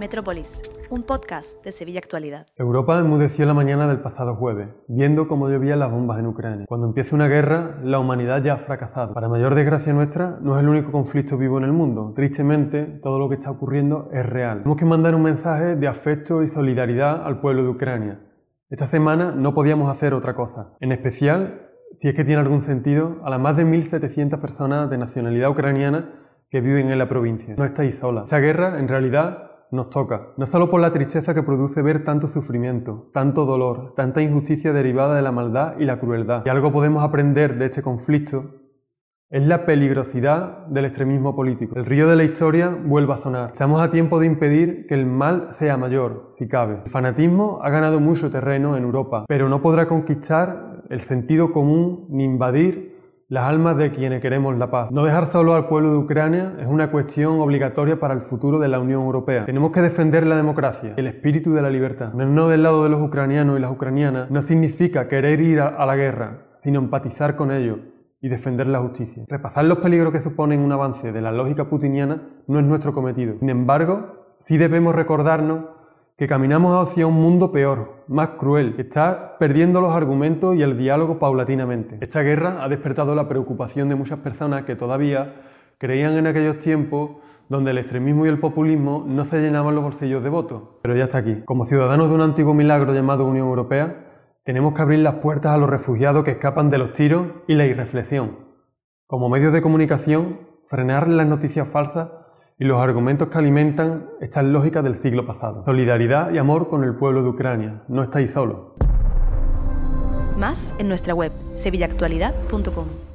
Metrópolis, un podcast de Sevilla Actualidad. Europa enmudeció la mañana del pasado jueves, viendo cómo llovían las bombas en Ucrania. Cuando empieza una guerra, la humanidad ya ha fracasado. Para mayor desgracia nuestra, no es el único conflicto vivo en el mundo. Tristemente, todo lo que está ocurriendo es real. Tenemos que mandar un mensaje de afecto y solidaridad al pueblo de Ucrania. Esta semana no podíamos hacer otra cosa. En especial, si es que tiene algún sentido, a las más de 1.700 personas de nacionalidad ucraniana que viven en la provincia. No estáis solas. Esta guerra, en realidad, nos toca, no solo por la tristeza que produce ver tanto sufrimiento, tanto dolor, tanta injusticia derivada de la maldad y la crueldad. Si algo podemos aprender de este conflicto es la peligrosidad del extremismo político. El río de la historia vuelve a sonar. Estamos a tiempo de impedir que el mal sea mayor, si cabe. El fanatismo ha ganado mucho terreno en Europa, pero no podrá conquistar el sentido común ni invadir las almas de quienes queremos la paz. No dejar solo al pueblo de Ucrania es una cuestión obligatoria para el futuro de la Unión Europea. Tenemos que defender la democracia, el espíritu de la libertad. No del lado de los ucranianos y las ucranianas no significa querer ir a la guerra, sino empatizar con ellos y defender la justicia. Repasar los peligros que suponen un avance de la lógica putiniana no es nuestro cometido. Sin embargo, sí debemos recordarnos que caminamos hacia un mundo peor, más cruel, que está perdiendo los argumentos y el diálogo paulatinamente. Esta guerra ha despertado la preocupación de muchas personas que todavía creían en aquellos tiempos donde el extremismo y el populismo no se llenaban los bolsillos de votos. Pero ya está aquí. Como ciudadanos de un antiguo milagro llamado Unión Europea, tenemos que abrir las puertas a los refugiados que escapan de los tiros y la irreflexión. Como medios de comunicación, frenar las noticias falsas y los argumentos que alimentan estas lógicas del siglo pasado. Solidaridad y amor con el pueblo de Ucrania. No estáis solos. Más en nuestra web sevillaactualidad.com.